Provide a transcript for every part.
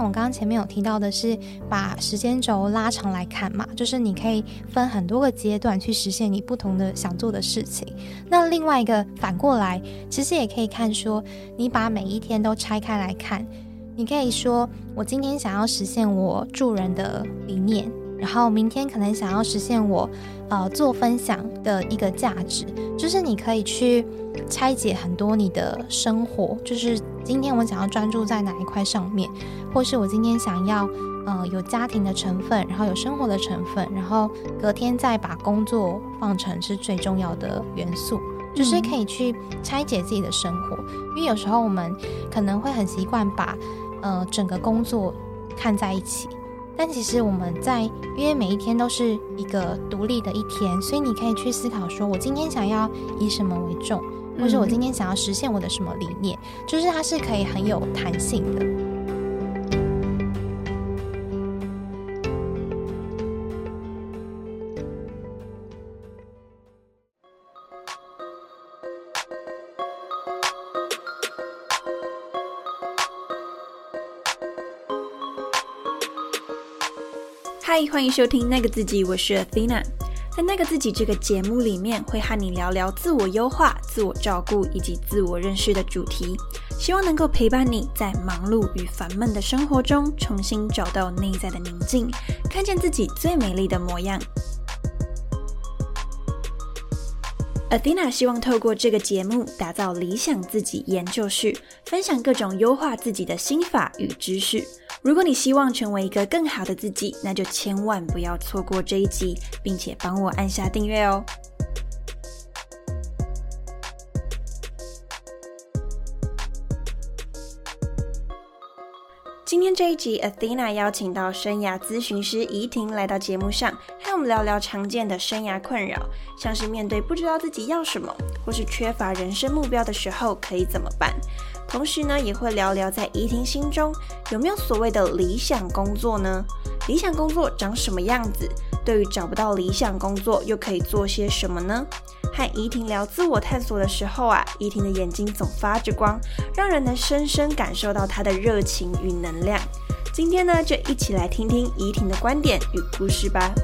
像我刚刚前面有提到的是，把时间轴拉长来看嘛，就是你可以分很多个阶段去实现你不同的想做的事情。那另外一个反过来，其实也可以看说，你把每一天都拆开来看，你可以说，我今天想要实现我助人的理念。然后明天可能想要实现我，呃，做分享的一个价值，就是你可以去拆解很多你的生活，就是今天我想要专注在哪一块上面，或是我今天想要，呃，有家庭的成分，然后有生活的成分，然后隔天再把工作放成是最重要的元素，就是可以去拆解自己的生活，因为有时候我们可能会很习惯把，呃，整个工作看在一起。但其实我们在，因为每一天都是一个独立的一天，所以你可以去思考，说我今天想要以什么为重，或是我今天想要实现我的什么理念，就是它是可以很有弹性的。欢迎收听那个自己，我是 Athena。在那个自己这个节目里面，会和你聊聊自我优化、自我照顾以及自我认识的主题，希望能够陪伴你在忙碌与烦闷的生活中，重新找到内在的宁静，看见自己最美丽的模样。Athena 希望透过这个节目，打造理想自己研究室，分享各种优化自己的心法与知识。如果你希望成为一个更好的自己，那就千万不要错过这一集，并且帮我按下订阅哦。今天这一集，Athena 邀请到生涯咨询师怡婷来到节目上，和我们聊聊常见的生涯困扰，像是面对不知道自己要什么，或是缺乏人生目标的时候，可以怎么办？同时呢，也会聊聊在怡婷心中有没有所谓的理想工作呢？理想工作长什么样子？对于找不到理想工作，又可以做些什么呢？和怡婷聊自我探索的时候啊，怡婷的眼睛总发着光，让人能深深感受到她的热情与能量。今天呢，就一起来听听怡婷的观点与故事吧。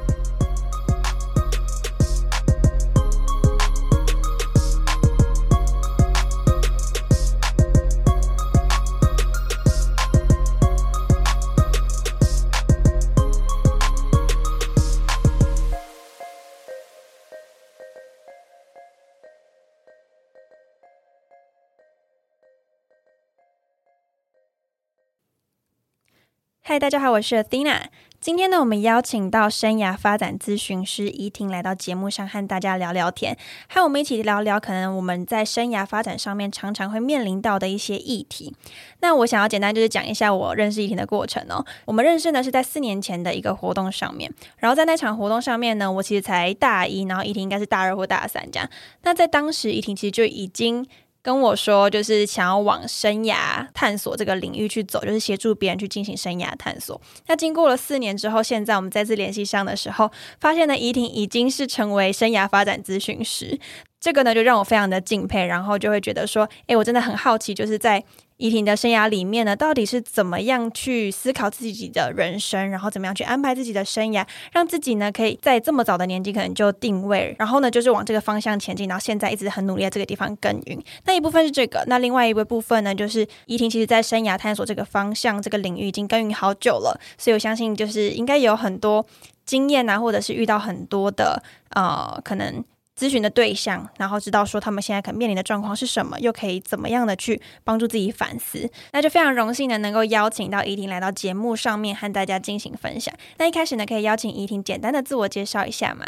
嗨，大家好，我是 Athena。今天呢，我们邀请到生涯发展咨询师怡婷来到节目上，和大家聊聊天，和我们一起聊聊可能我们在生涯发展上面常常会面临到的一些议题。那我想要简单就是讲一下我认识怡婷的过程哦。我们认识呢是在四年前的一个活动上面，然后在那场活动上面呢，我其实才大一，然后怡婷应该是大二或大三这样。那在当时，怡婷其实就已经。跟我说，就是想要往生涯探索这个领域去走，就是协助别人去进行生涯探索。那经过了四年之后，现在我们再次联系上的时候，发现呢，怡婷已经是成为生涯发展咨询师。这个呢，就让我非常的敬佩，然后就会觉得说，诶，我真的很好奇，就是在怡婷的生涯里面呢，到底是怎么样去思考自己的人生，然后怎么样去安排自己的生涯，让自己呢可以在这么早的年纪可能就定位，然后呢就是往这个方向前进，然后现在一直很努力在这个地方耕耘。那一部分是这个，那另外一个部分呢，就是怡婷其实在生涯探索这个方向这个领域已经耕耘好久了，所以我相信就是应该有很多经验啊，或者是遇到很多的呃可能。咨询的对象，然后知道说他们现在可能面临的状况是什么，又可以怎么样的去帮助自己反思，那就非常荣幸的能够邀请到怡婷来到节目上面和大家进行分享。那一开始呢，可以邀请怡婷简单的自我介绍一下吗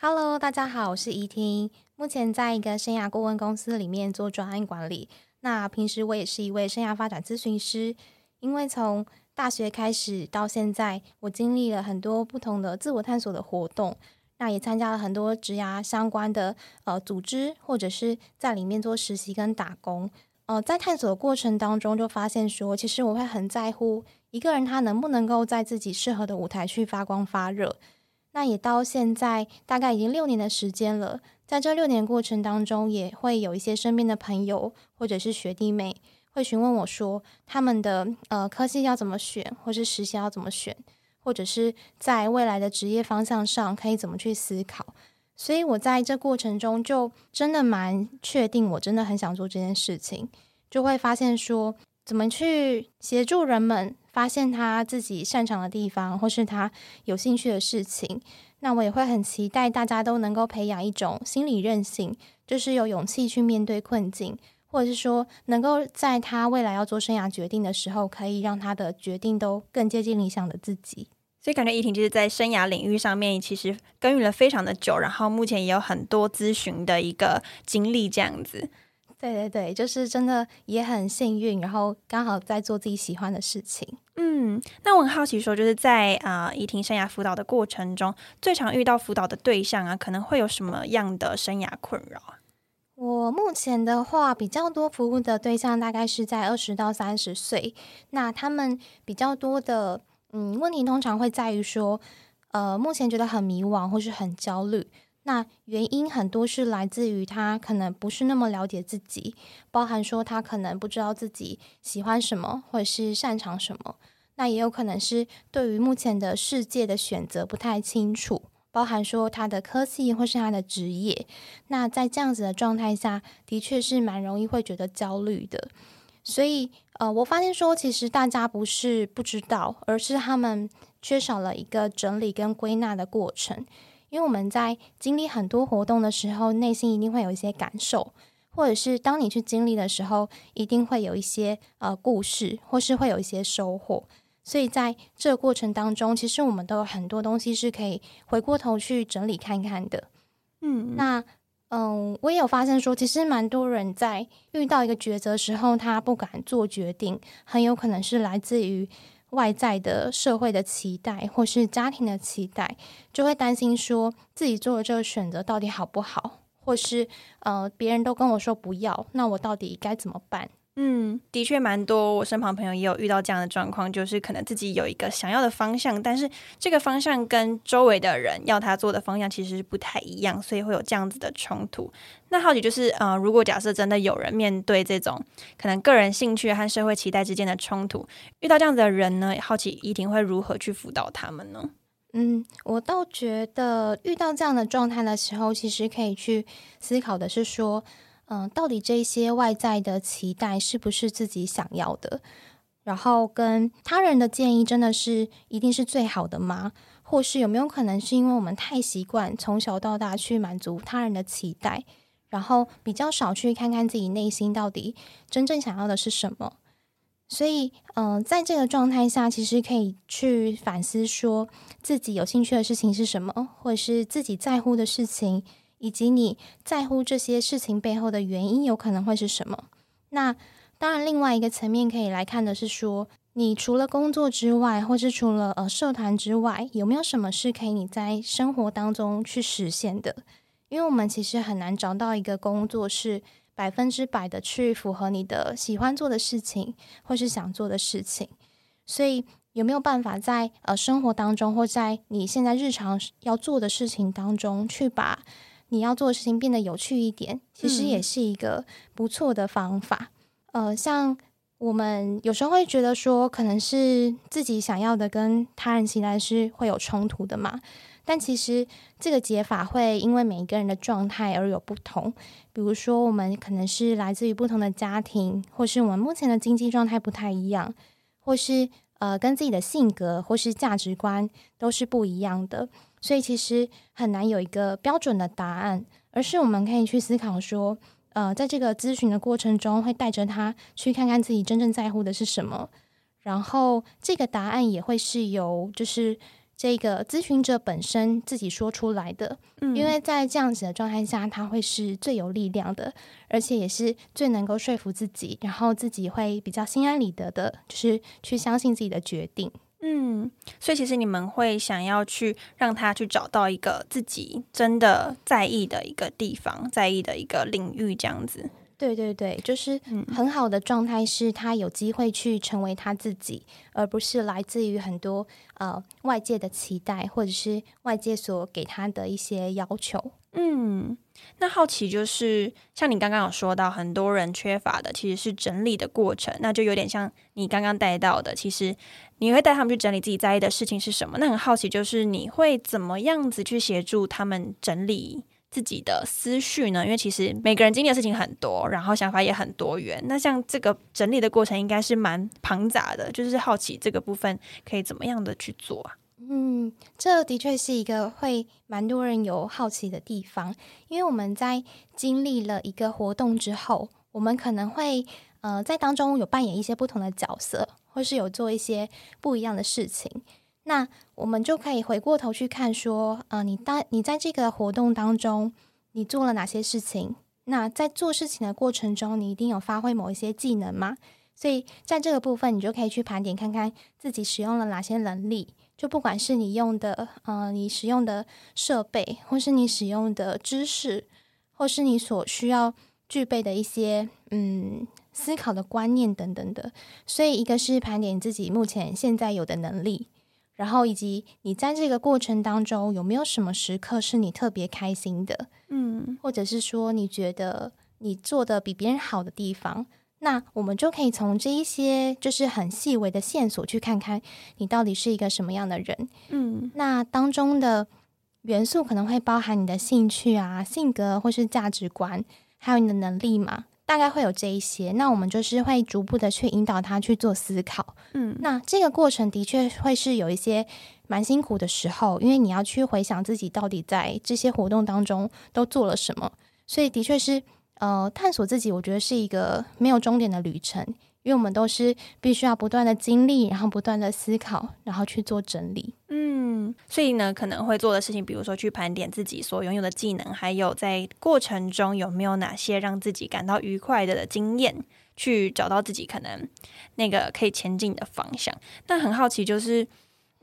？Hello，大家好，我是怡婷，目前在一个生涯顾问公司里面做专案管理。那平时我也是一位生涯发展咨询师，因为从大学开始到现在，我经历了很多不同的自我探索的活动。那也参加了很多职涯相关的呃组织，或者是在里面做实习跟打工。呃，在探索的过程当中，就发现说，其实我会很在乎一个人他能不能够在自己适合的舞台去发光发热。那也到现在大概已经六年的时间了，在这六年过程当中，也会有一些身边的朋友或者是学弟妹。会询问我说，他们的呃科系要怎么选，或是实习要怎么选，或者是在未来的职业方向上可以怎么去思考。所以我在这过程中就真的蛮确定，我真的很想做这件事情，就会发现说，怎么去协助人们发现他自己擅长的地方，或是他有兴趣的事情。那我也会很期待大家都能够培养一种心理韧性，就是有勇气去面对困境，或者是说能够在他未来要做生涯决定的时候，可以让他的决定都更接近理想的自己。所以感觉怡婷就是在生涯领域上面其实耕耘了非常的久，然后目前也有很多咨询的一个经历这样子。对对对，就是真的也很幸运，然后刚好在做自己喜欢的事情。嗯，那我很好奇说，就是在啊怡婷生涯辅导的过程中，最常遇到辅导的对象啊，可能会有什么样的生涯困扰啊？我目前的话，比较多服务的对象大概是在二十到三十岁，那他们比较多的。嗯，问题通常会在于说，呃，目前觉得很迷惘或是很焦虑。那原因很多是来自于他可能不是那么了解自己，包含说他可能不知道自己喜欢什么或者是擅长什么。那也有可能是对于目前的世界的选择不太清楚，包含说他的科技或是他的职业。那在这样子的状态下，的确是蛮容易会觉得焦虑的。所以，呃，我发现说，其实大家不是不知道，而是他们缺少了一个整理跟归纳的过程。因为我们在经历很多活动的时候，内心一定会有一些感受，或者是当你去经历的时候，一定会有一些呃故事，或是会有一些收获。所以在这个过程当中，其实我们都有很多东西是可以回过头去整理看看的。嗯，那。嗯，我也有发现说，其实蛮多人在遇到一个抉择时候，他不敢做决定，很有可能是来自于外在的社会的期待，或是家庭的期待，就会担心说自己做的这个选择到底好不好，或是呃，别人都跟我说不要，那我到底该怎么办？嗯，的确蛮多。我身旁朋友也有遇到这样的状况，就是可能自己有一个想要的方向，但是这个方向跟周围的人要他做的方向其实是不太一样，所以会有这样子的冲突。那好奇就是，呃，如果假设真的有人面对这种可能个人兴趣和社会期待之间的冲突，遇到这样子的人呢，好奇怡婷会如何去辅导他们呢？嗯，我倒觉得遇到这样的状态的时候，其实可以去思考的是说。嗯，到底这些外在的期待是不是自己想要的？然后跟他人的建议真的是一定是最好的吗？或是有没有可能是因为我们太习惯从小到大去满足他人的期待，然后比较少去看看自己内心到底真正想要的是什么？所以，嗯，在这个状态下，其实可以去反思，说自己有兴趣的事情是什么，或者是自己在乎的事情。以及你在乎这些事情背后的原因有可能会是什么？那当然，另外一个层面可以来看的是说，你除了工作之外，或是除了呃社团之外，有没有什么是可以你在生活当中去实现的？因为我们其实很难找到一个工作是百分之百的去符合你的喜欢做的事情，或是想做的事情。所以有没有办法在呃生活当中，或在你现在日常要做的事情当中，去把你要做的事情变得有趣一点，其实也是一个不错的方法。呃，像我们有时候会觉得说，可能是自己想要的跟他人期待是会有冲突的嘛。但其实这个解法会因为每一个人的状态而有不同。比如说，我们可能是来自于不同的家庭，或是我们目前的经济状态不太一样，或是呃，跟自己的性格或是价值观都是不一样的。所以其实很难有一个标准的答案，而是我们可以去思考说，呃，在这个咨询的过程中，会带着他去看看自己真正在乎的是什么，然后这个答案也会是由就是这个咨询者本身自己说出来的，因为在这样子的状态下，他会是最有力量的，而且也是最能够说服自己，然后自己会比较心安理得的，就是去相信自己的决定。嗯，所以其实你们会想要去让他去找到一个自己真的在意的一个地方，在意的一个领域，这样子。对对对，就是很好的状态，是他有机会去成为他自己，而不是来自于很多呃外界的期待，或者是外界所给他的一些要求。嗯，那好奇就是像你刚刚有说到，很多人缺乏的其实是整理的过程，那就有点像你刚刚带到的，其实你会带他们去整理自己在意的事情是什么。那很好奇，就是你会怎么样子去协助他们整理？自己的思绪呢？因为其实每个人经历的事情很多，然后想法也很多元。那像这个整理的过程，应该是蛮庞杂的。就是好奇这个部分可以怎么样的去做啊？嗯，这的确是一个会蛮多人有好奇的地方。因为我们在经历了一个活动之后，我们可能会呃在当中有扮演一些不同的角色，或是有做一些不一样的事情。那我们就可以回过头去看，说，呃，你当你在这个活动当中，你做了哪些事情？那在做事情的过程中，你一定有发挥某一些技能吗？所以在这个部分，你就可以去盘点，看看自己使用了哪些能力。就不管是你用的，呃，你使用的设备，或是你使用的知识，或是你所需要具备的一些，嗯，思考的观念等等的。所以，一个是盘点自己目前现在有的能力。然后，以及你在这个过程当中有没有什么时刻是你特别开心的？嗯，或者是说你觉得你做的比别人好的地方，那我们就可以从这一些就是很细微的线索去看看你到底是一个什么样的人。嗯，那当中的元素可能会包含你的兴趣啊、性格或是价值观，还有你的能力嘛。大概会有这一些，那我们就是会逐步的去引导他去做思考。嗯，那这个过程的确会是有一些蛮辛苦的时候，因为你要去回想自己到底在这些活动当中都做了什么，所以的确是呃探索自己，我觉得是一个没有终点的旅程。因为我们都是必须要不断的经历，然后不断的思考，然后去做整理。嗯，所以呢，可能会做的事情，比如说去盘点自己所拥有的技能，还有在过程中有没有哪些让自己感到愉快的经验，去找到自己可能那个可以前进的方向。但很好奇，就是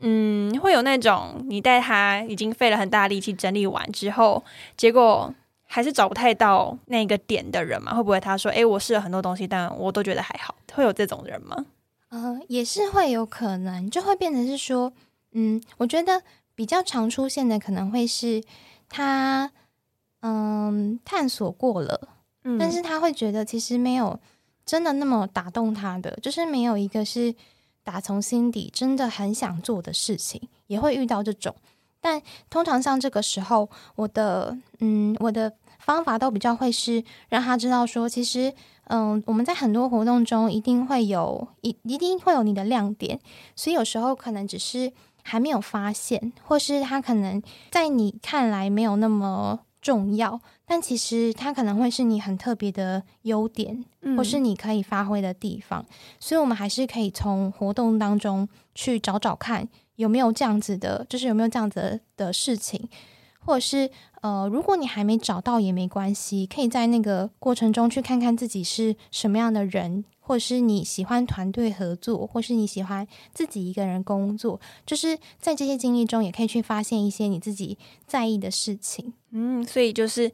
嗯，会有那种你带他已经费了很大力气整理完之后，结果。还是找不太到那个点的人嘛？会不会他说：“哎，我试了很多东西，但我都觉得还好。”会有这种人吗？呃，也是会有可能，就会变成是说，嗯，我觉得比较常出现的可能会是他，嗯，探索过了，嗯，但是他会觉得其实没有真的那么打动他的，就是没有一个是打从心底真的很想做的事情，也会遇到这种。但通常像这个时候，我的嗯，我的方法都比较会是让他知道说，其实嗯，我们在很多活动中一定会有一一定会有你的亮点，所以有时候可能只是还没有发现，或是他可能在你看来没有那么重要，但其实他可能会是你很特别的优点，或是你可以发挥的地方，所以我们还是可以从活动当中去找找看。有没有这样子的，就是有没有这样子的事情，或者是呃，如果你还没找到也没关系，可以在那个过程中去看看自己是什么样的人，或者是你喜欢团队合作，或是你喜欢自己一个人工作，就是在这些经历中也可以去发现一些你自己在意的事情。嗯，所以就是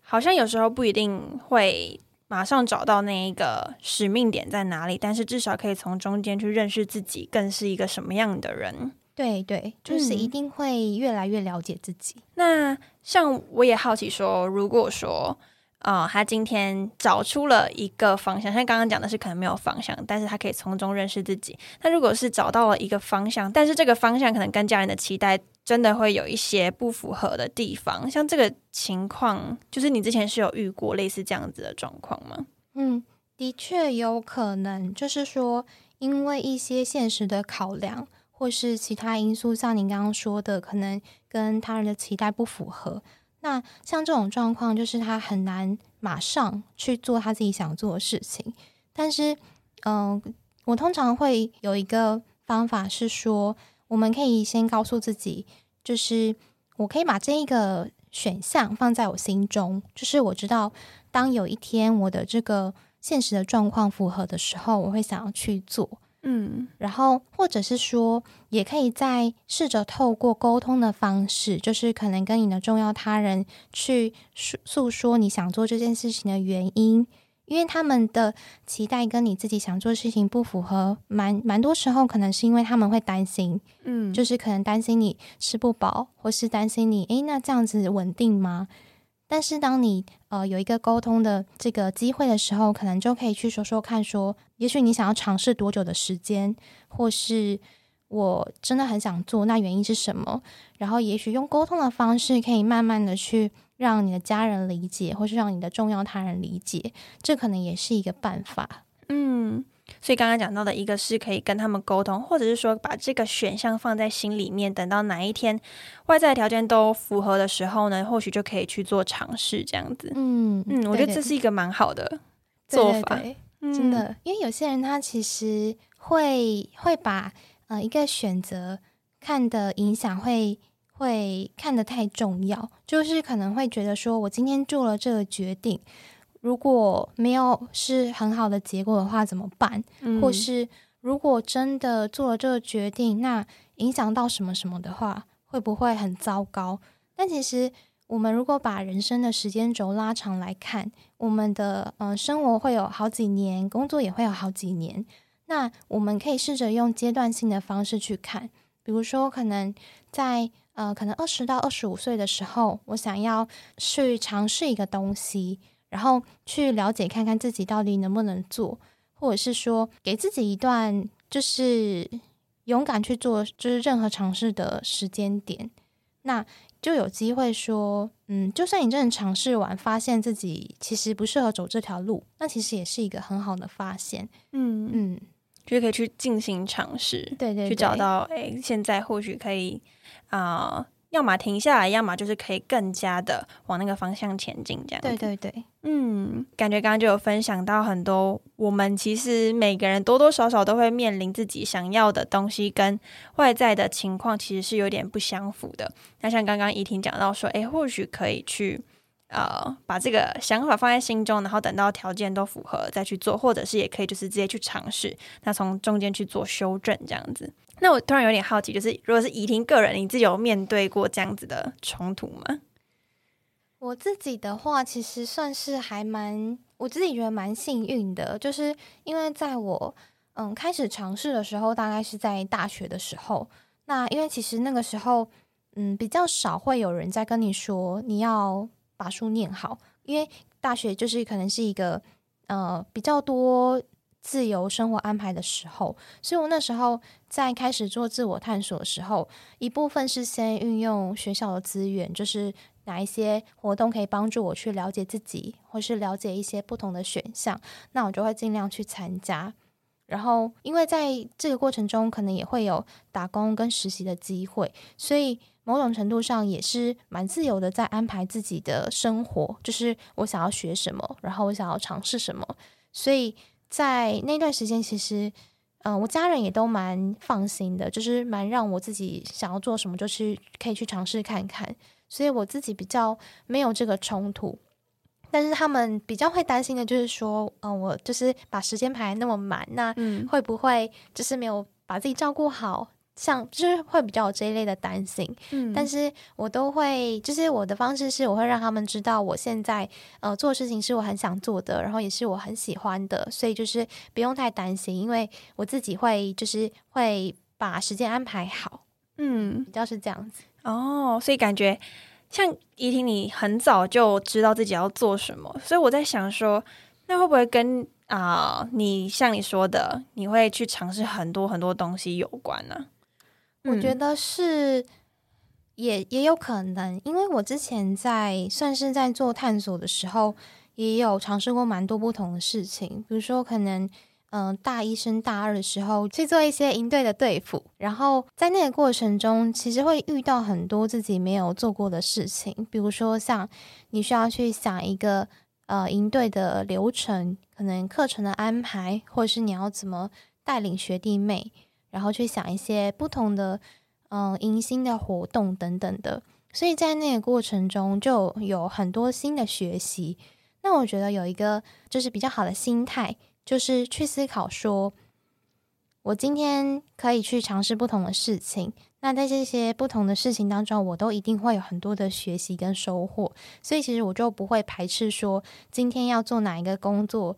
好像有时候不一定会马上找到那一个使命点在哪里，但是至少可以从中间去认识自己，更是一个什么样的人。对对，就是一定会越来越了解自己。那像我也好奇说，如果说啊，他今天找出了一个方向，像刚刚讲的是可能没有方向，但是他可以从中认识自己。那如果是找到了一个方向，但是这个方向可能跟家人的期待真的会有一些不符合的地方，像这个情况，就是你之前是有遇过类似这样子的状况吗？嗯，的确有可能，就是说因为一些现实的考量。或是其他因素，像您刚刚说的，可能跟他人的期待不符合。那像这种状况，就是他很难马上去做他自己想做的事情。但是，嗯，我通常会有一个方法是说，我们可以先告诉自己，就是我可以把这一个选项放在我心中，就是我知道，当有一天我的这个现实的状况符合的时候，我会想要去做。嗯，然后或者是说，也可以再试着透过沟通的方式，就是可能跟你的重要他人去诉诉说你想做这件事情的原因，因为他们的期待跟你自己想做事情不符合，蛮蛮多时候可能是因为他们会担心，嗯，就是可能担心你吃不饱，或是担心你，诶，那这样子稳定吗？但是当你呃有一个沟通的这个机会的时候，可能就可以去说说看，说也许你想要尝试多久的时间，或是我真的很想做，那原因是什么？然后也许用沟通的方式，可以慢慢的去让你的家人理解，或是让你的重要他人理解，这可能也是一个办法。嗯。所以刚刚讲到的一个是可以跟他们沟通，或者是说把这个选项放在心里面，等到哪一天外在条件都符合的时候呢，或许就可以去做尝试这样子。嗯嗯，我觉得这是一个蛮好的做法，真的，因为有些人他其实会会把呃一个选择看的影响会会看得太重要，就是可能会觉得说我今天做了这个决定。如果没有是很好的结果的话，怎么办？或是如果真的做了这个决定，那影响到什么什么的话，会不会很糟糕？但其实，我们如果把人生的时间轴拉长来看，我们的呃生活会有好几年，工作也会有好几年。那我们可以试着用阶段性的方式去看，比如说，可能在呃，可能二十到二十五岁的时候，我想要去尝试一个东西。然后去了解看看自己到底能不能做，或者是说给自己一段就是勇敢去做，就是任何尝试的时间点，那就有机会说，嗯，就算你真的尝试完，发现自己其实不适合走这条路，那其实也是一个很好的发现，嗯。嗯，就可以去进行尝试，对对，去找到，哎，现在或许可以啊。要么停下来，要么就是可以更加的往那个方向前进，这样。对对对，嗯，感觉刚刚就有分享到很多，我们其实每个人多多少少都会面临自己想要的东西跟外在的情况其实是有点不相符的。那像刚刚怡婷讲到说，哎，或许可以去呃把这个想法放在心中，然后等到条件都符合再去做，或者是也可以就是直接去尝试，那从中间去做修正，这样子。那我突然有点好奇，就是如果是怡婷个人，你自己有面对过这样子的冲突吗？我自己的话，其实算是还蛮，我自己觉得蛮幸运的，就是因为在我嗯开始尝试的时候，大概是在大学的时候。那因为其实那个时候，嗯，比较少会有人在跟你说你要把书念好，因为大学就是可能是一个呃比较多。自由生活安排的时候，所以我那时候在开始做自我探索的时候，一部分是先运用学校的资源，就是哪一些活动可以帮助我去了解自己，或是了解一些不同的选项，那我就会尽量去参加。然后，因为在这个过程中，可能也会有打工跟实习的机会，所以某种程度上也是蛮自由的，在安排自己的生活，就是我想要学什么，然后我想要尝试什么，所以。在那段时间，其实，嗯，我家人也都蛮放心的，就是蛮让我自己想要做什么就去可以去尝试看看，所以我自己比较没有这个冲突。但是他们比较会担心的就是说，嗯，我就是把时间排那么满，那会不会就是没有把自己照顾好？像就是会比较有这一类的担心，嗯，但是我都会，就是我的方式是，我会让他们知道我现在呃做事情是我很想做的，然后也是我很喜欢的，所以就是不用太担心，因为我自己会就是会把时间安排好，嗯，比较是这样子。哦，所以感觉像怡婷，你很早就知道自己要做什么，所以我在想说，那会不会跟啊你像你说的，你会去尝试很多很多东西有关呢？我觉得是，也也有可能，因为我之前在算是在做探索的时候，也有尝试过蛮多不同的事情，比如说可能，嗯，大一升大二的时候去做一些营队的队服，然后在那个过程中，其实会遇到很多自己没有做过的事情，比如说像你需要去想一个呃营队的流程，可能课程的安排，或者是你要怎么带领学弟妹。然后去想一些不同的，嗯，迎新的活动等等的，所以在那个过程中就有很多新的学习。那我觉得有一个就是比较好的心态，就是去思考说，我今天可以去尝试不同的事情。那在这些不同的事情当中，我都一定会有很多的学习跟收获。所以其实我就不会排斥说，今天要做哪一个工作。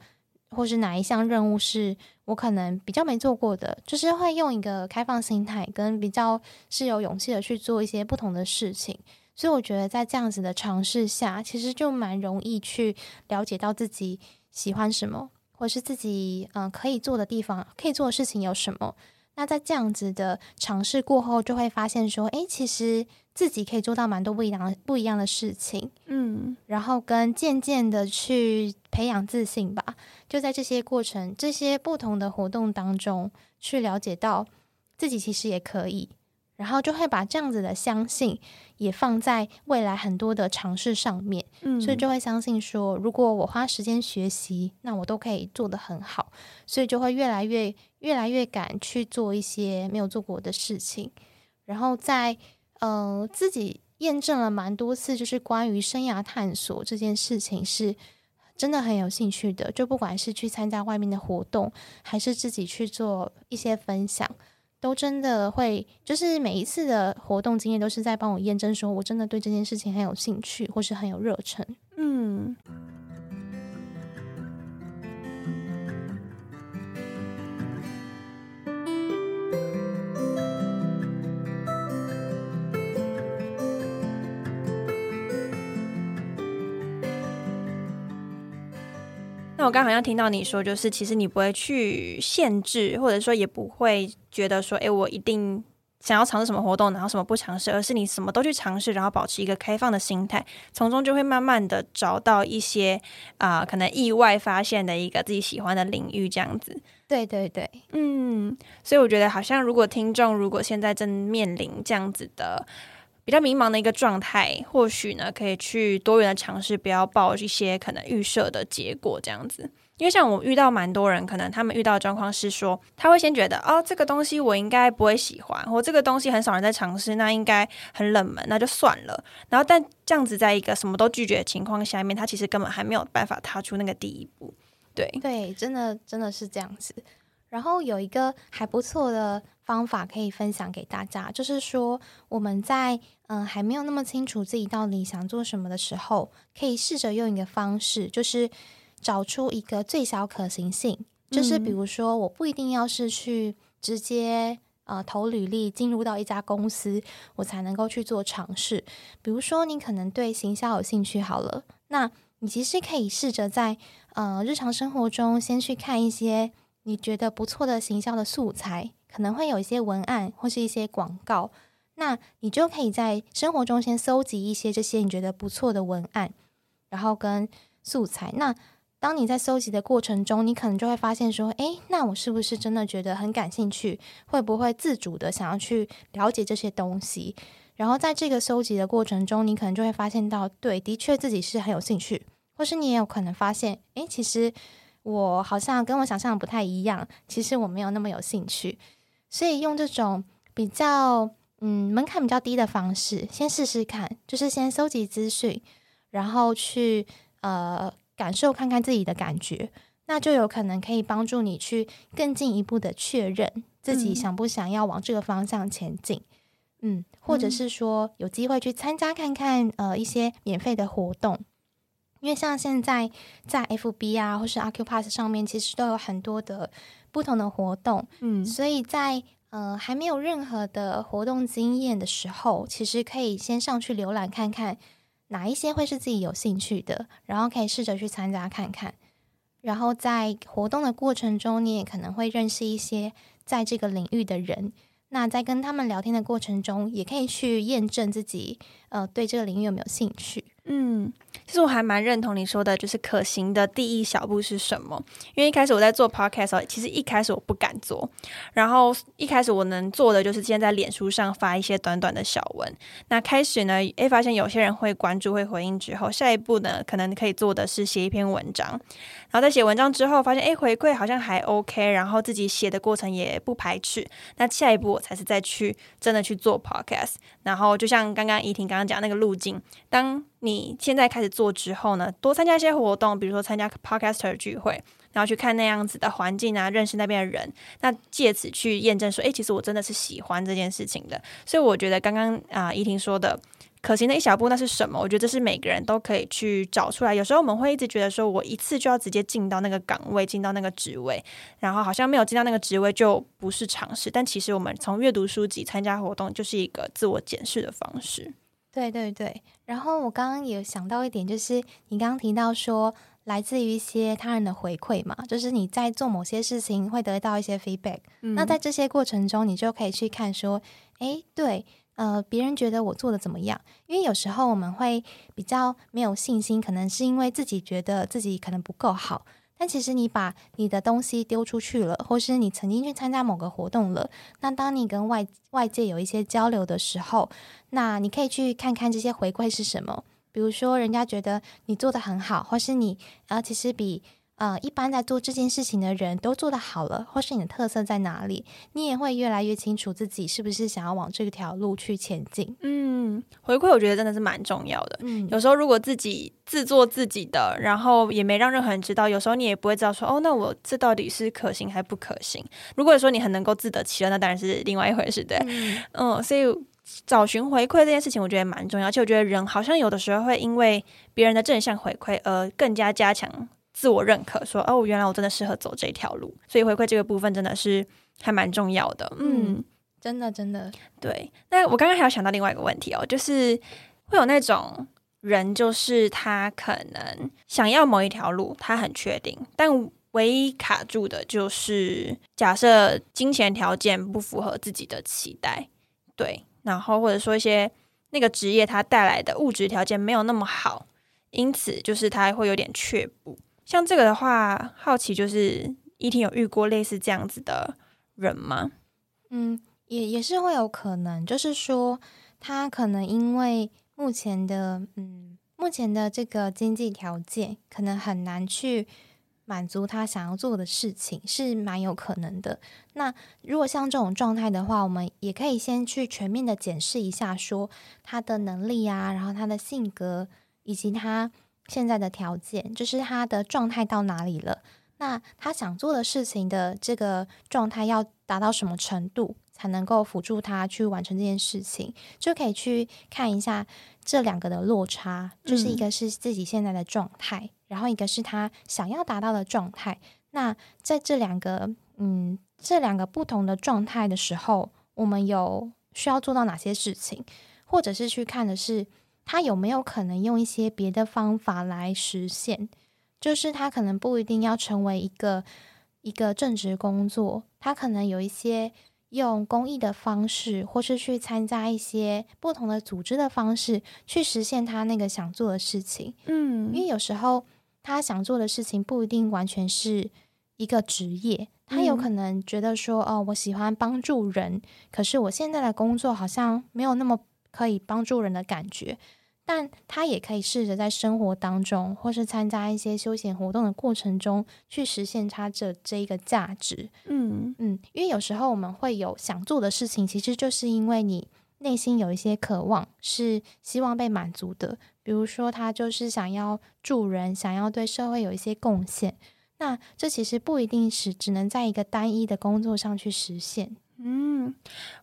或是哪一项任务是我可能比较没做过的，就是会用一个开放心态，跟比较是有勇气的去做一些不同的事情。所以我觉得在这样子的尝试下，其实就蛮容易去了解到自己喜欢什么，或是自己嗯可以做的地方，可以做的事情有什么。那在这样子的尝试过后，就会发现说，诶，其实自己可以做到蛮多不一样的不一样的事情，嗯，然后跟渐渐的去培养自信吧。就在这些过程、这些不同的活动当中，去了解到自己其实也可以。然后就会把这样子的相信也放在未来很多的尝试上面，嗯所以就会相信说，如果我花时间学习，那我都可以做得很好，所以就会越来越越来越敢去做一些没有做过的事情。然后在呃自己验证了蛮多次，就是关于生涯探索这件事情是真的很有兴趣的，就不管是去参加外面的活动，还是自己去做一些分享。都真的会，就是每一次的活动经验都是在帮我验证，说我真的对这件事情很有兴趣，或是很有热忱。嗯。那我刚好像听到你说，就是其实你不会去限制，或者说也不会觉得说，哎，我一定想要尝试什么活动，然后什么不尝试，而是你什么都去尝试，然后保持一个开放的心态，从中就会慢慢的找到一些啊、可能意外发现的一个自己喜欢的领域，这样子。对对对，嗯，所以我觉得好像如果听众如果现在正面临这样子的比较迷茫的一个状态，或许呢可以去多元的尝试，不要抱一些可能预设的结果这样子。因为像我遇到蛮多人，可能他们遇到的状况是说，他会先觉得哦，这个东西我应该不会喜欢，或这个东西很少人在尝试，那应该很冷门，那就算了。然后，但这样子在一个什么都拒绝的情况下面，他其实根本还没有办法踏出那个第一步。对，对，真的真的是这样子。然后有一个还不错的方法可以分享给大家，就是说我们在嗯、呃还没有那么清楚自己到底想做什么的时候，可以试着用一个方式，就是找出一个最小可行性。就是比如说，我不一定要是去直接呃投履历进入到一家公司，我才能够去做尝试。比如说，你可能对行销有兴趣，好了，那你其实可以试着在呃日常生活中先去看一些你觉得不错的行销的素材，可能会有一些文案或是一些广告，那你就可以在生活中先搜集一些这些你觉得不错的文案，然后跟素材。那当你在搜集的过程中，你可能就会发现说，诶，那我是不是真的觉得很感兴趣？会不会自主的想要去了解这些东西？然后在这个搜集的过程中，你可能就会发现到，对，的确自己是很有兴趣，或是你也有可能发现，诶，其实我好像跟我想象的不太一样，其实我没有那么有兴趣。所以用这种比较嗯门槛比较低的方式，先试试看，就是先搜集资讯，然后去呃感受看看自己的感觉，那就有可能可以帮助你去更进一步的确认自己嗯想不想要往这个方向前进。嗯，或者嗯是说有机会去参加看看呃一些免费的活动，因为像现在在 FB 啊或是 Acupass 上面，其实都有很多的不同的活动，嗯所以在呃还没有任何的活动经验的时候，其实可以先上去浏览看看哪一些会是自己有兴趣的，然后可以试着去参加看看。然后在活动的过程中，你也可能会认识一些在这个领域的人。那在跟他们聊天的过程中，也可以去验证自己呃对这个领域有没有兴趣。嗯，其实我还蛮认同你说的，就是可行的第一小步是什么？因为一开始我在做 podcast，其实一开始我不敢做，然后一开始我能做的就是先在脸书上发一些短短的小文。那开始呢，诶，发现有些人会关注、会回应之后，下一步呢，可能可以做的是写一篇文章。然后在写文章之后，发现诶，回馈好像还 OK，然后自己写的过程也不排斥。那下一步我才是再去真的去做 podcast。然后就像刚刚怡婷刚刚讲那个路径，当你现在开始做之后呢，多参加一些活动，比如说参加 podcaster 聚会，然后去看那样子的环境啊，认识那边的人，那借此去验证说，诶，其实我真的是喜欢这件事情的。所以我觉得刚刚啊，怡婷说的。可行的一小步，那是什么？我觉得这是每个人都可以去找出来。有时候我们会一直觉得说，我一次就要直接进到那个岗位，进到那个职位，然后好像没有进到那个职位就不是尝试。但其实我们从阅读书籍、参加活动，就是一个自我检视的方式。对对对。然后我刚刚也想到一点，就是你刚刚提到说，来自于一些他人的回馈嘛，就是你在做某些事情会得到一些 feedback。那在这些过程中，你就可以去看说，哎，对，呃，别人觉得我做的怎么样？因为有时候我们会比较没有信心，可能是因为自己觉得自己可能不够好。但其实你把你的东西丢出去了，或是你曾经去参加某个活动了，那当你跟外外界有一些交流的时候，那你可以去看看这些回馈是什么。比如说，人家觉得你做的很好，或是你呃，其实比。呃，一般在做这件事情的人都做得好了，或是你的特色在哪里，你也会越来越清楚自己是不是想要往这条路去前进。嗯，回馈我觉得真的是蛮重要的。嗯，有时候如果自己自做自己的，然后也没让任何人知道，有时候你也不会知道说，哦，那我这到底是可行还不可行？如果说你很能够自得其乐，那当然是另外一回事，对。嗯，所以找寻回馈这件事情，我觉得蛮重要。而且我觉得人好像有的时候会因为别人的正向回馈而更加加强。自我认可，说哦，原来我真的适合走这条路，所以回馈这个部分真的是还蛮重要的。嗯，真的真的对。那我刚刚还有想到另外一个问题哦，就是会有那种人，就是他可能想要某一条路，他很确定，但唯一卡住的就是假设金钱条件不符合自己的期待，对，然后或者说一些那个职业它带来的物质条件没有那么好，因此就是他会有点却步。像这个的话，好奇就是依婷有遇过类似这样子的人吗？嗯，也也是会有可能，就是说他可能因为目前的嗯目前的这个经济条件，可能很难去满足他想要做的事情，是蛮有可能的。那如果像这种状态的话，我们也可以先去全面的检视一下，说他的能力啊，然后他的性格以及他。现在的条件就是他的状态到哪里了？那他想做的事情的这个状态要达到什么程度，才能够辅助他去完成这件事情？就可以去看一下这两个的落差，就是一个是自己现在的状态，然后一个是他想要达到的状态。那在这两个嗯这两个不同的状态的时候，我们有需要做到哪些事情，或者是去看的是。他有没有可能用一些别的方法来实现？就是他可能不一定要成为一个一个正职工作，他可能有一些用公益的方式，或是去参加一些不同的组织的方式，去实现他那个想做的事情。嗯，因为有时候他想做的事情不一定完全是一个职业，他有可能觉得说：“哦，我喜欢帮助人，可是我现在的工作好像没有那么可以帮助人的感觉。”但他也可以试着在生活当中，或是参加一些休闲活动的过程中，去实现他这这一个价值。嗯嗯，因为有时候我们会有想做的事情，其实就是因为你内心有一些渴望，是希望被满足的。比如说，他就是想要助人，想要对社会有一些贡献。那这其实不一定是只能在一个单一的工作上去实现。嗯，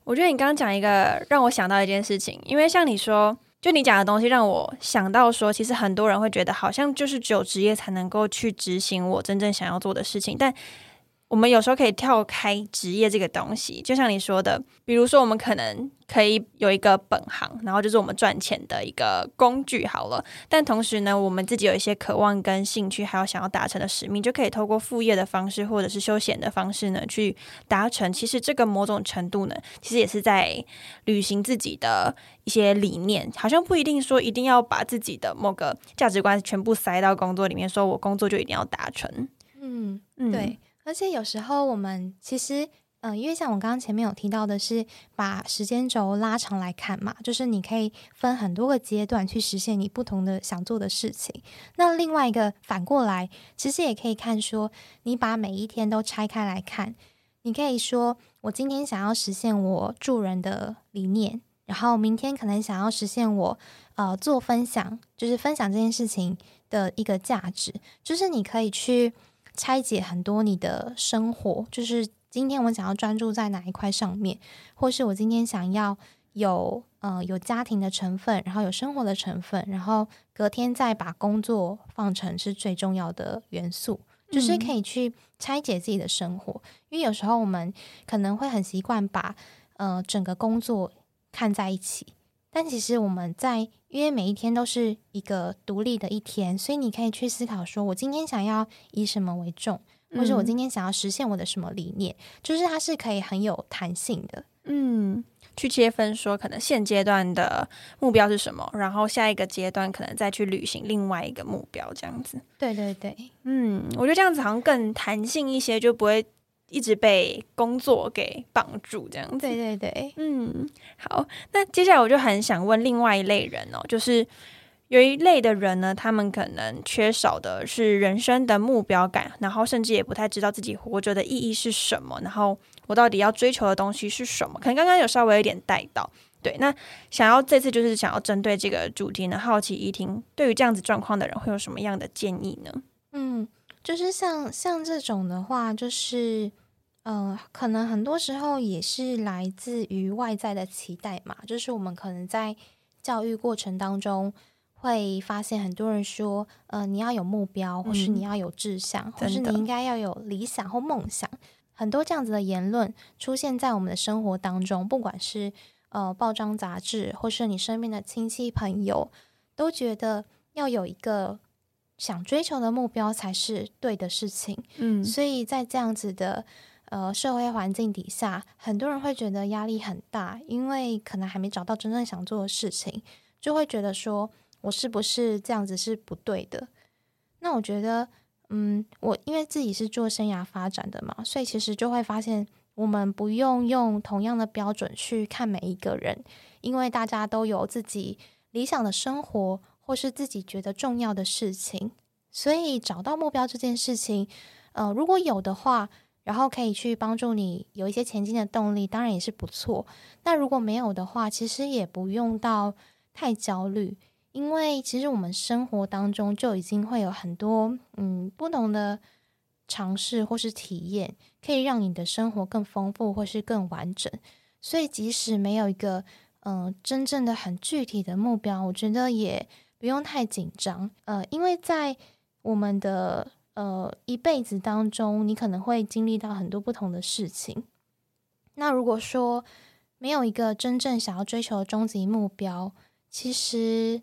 我觉得你刚刚讲一个让我想到一件事情，因为像你说。就你讲的东西让我想到说，其实很多人会觉得好像就是只有职业才能够去执行我真正想要做的事情，但。我们有时候可以跳开职业这个东西，就像你说的，比如说我们可能可以有一个本行，然后就是我们赚钱的一个工具好了。但同时呢，我们自己有一些渴望跟兴趣，还有想要达成的使命，就可以透过副业的方式或者是休闲的方式呢去达成。其实这个某种程度呢，其实也是在履行自己的一些理念，好像不一定说一定要把自己的某个价值观全部塞到工作里面，说我工作就一定要达成。嗯，嗯对。而且有时候我们其实，嗯，因为像我刚刚前面有提到的是，把时间轴拉长来看嘛，就是你可以分很多个阶段去实现你不同的想做的事情。那另外一个反过来，其实也可以看说，你把每一天都拆开来看，你可以说，我今天想要实现我助人的理念，然后明天可能想要实现我呃做分享，就是分享这件事情的一个价值，就是你可以去。拆解很多你的生活，就是今天我想要专注在哪一块上面，或是我今天想要有呃有家庭的成分，然后有生活的成分，然后隔天再把工作放成是最重要的元素，就是可以去拆解自己的生活。因为有时候我们可能会很习惯把呃整个工作看在一起，但其实我们在因为每一天都是一个独立的一天，所以你可以去思考说，我今天想要以什么为重，或者我今天想要实现我的什么理念，就是它是可以很有弹性的。嗯，去切分说，可能现阶段的目标是什么，然后下一个阶段可能再去履行另外一个目标，这样子。对对对，嗯，我觉得这样子好像更弹性一些，就不会一直被工作给绑住，这样子。对对对，嗯，好，那接下来我就很想问另外一类人哦，就是。有一类的人呢，他们可能缺少的是人生的目标感，然后甚至也不太知道自己活着的意义是什么，然后我到底要追求的东西是什么？可能刚刚有稍微有点带到，对。那想要这次就是想要针对这个主题呢，好奇怡婷对于这样子状况的人会有什么样的建议呢？嗯，就是像像这种的话，就是呃，可能很多时候也是来自于外在的期待嘛，就是我们可能在教育过程当中。会发现很多人说，呃，你要有目标，或是你要有志向，或是你应该要有理想或梦想。很多这样子的言论出现在我们的生活当中，不管是呃报章杂志，或是你身边的亲戚朋友，都觉得要有一个想追求的目标才是对的事情。嗯，所以在这样子的呃社会环境底下，很多人会觉得压力很大，因为可能还没找到真正想做的事情，就会觉得说。我是不是这样子是不对的？那我觉得，嗯，我因为自己是做生涯发展的嘛，所以其实就会发现，我们不用用同样的标准去看每一个人，因为大家都有自己理想的生活，或是自己觉得重要的事情，所以找到目标这件事情，呃，如果有的话，然后可以去帮助你有一些前进的动力，当然也是不错。那如果没有的话，其实也不用到太焦虑。因为其实我们生活当中就已经会有很多嗯不同的尝试或是体验，可以让你的生活更丰富或是更完整。所以即使没有一个嗯真正的很具体的目标，我觉得也不用太紧张。呃，因为在我们的呃一辈子当中，你可能会经历到很多不同的事情。那如果说没有一个真正想要追求的终极目标，其实。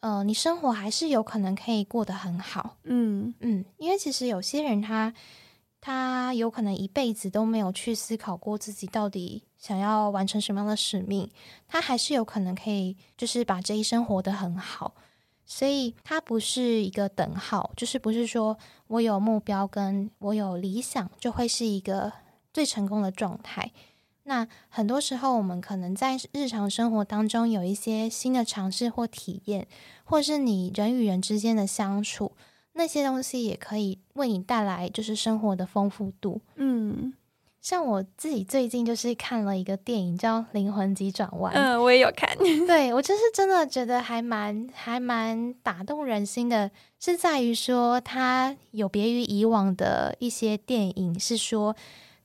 呃，你生活还是有可能可以过得很好，嗯嗯，因为其实有些人他他有可能一辈子都没有去思考过自己到底想要完成什么样的使命，他还是有可能可以就是把这一生活得很好，所以它不是一个等号，就是不是说我有目标跟我有理想就会是一个最成功的状态。那很多时候，我们可能在日常生活当中有一些新的尝试或体验，或是你人与人之间的相处，那些东西也可以为你带来就是生活的丰富度。嗯，像我自己最近就是看了一个电影叫《灵魂急转弯》，嗯，我也有看，对我就是真的觉得还蛮还蛮打动人心的，是在于说它有别于以往的一些电影，是说。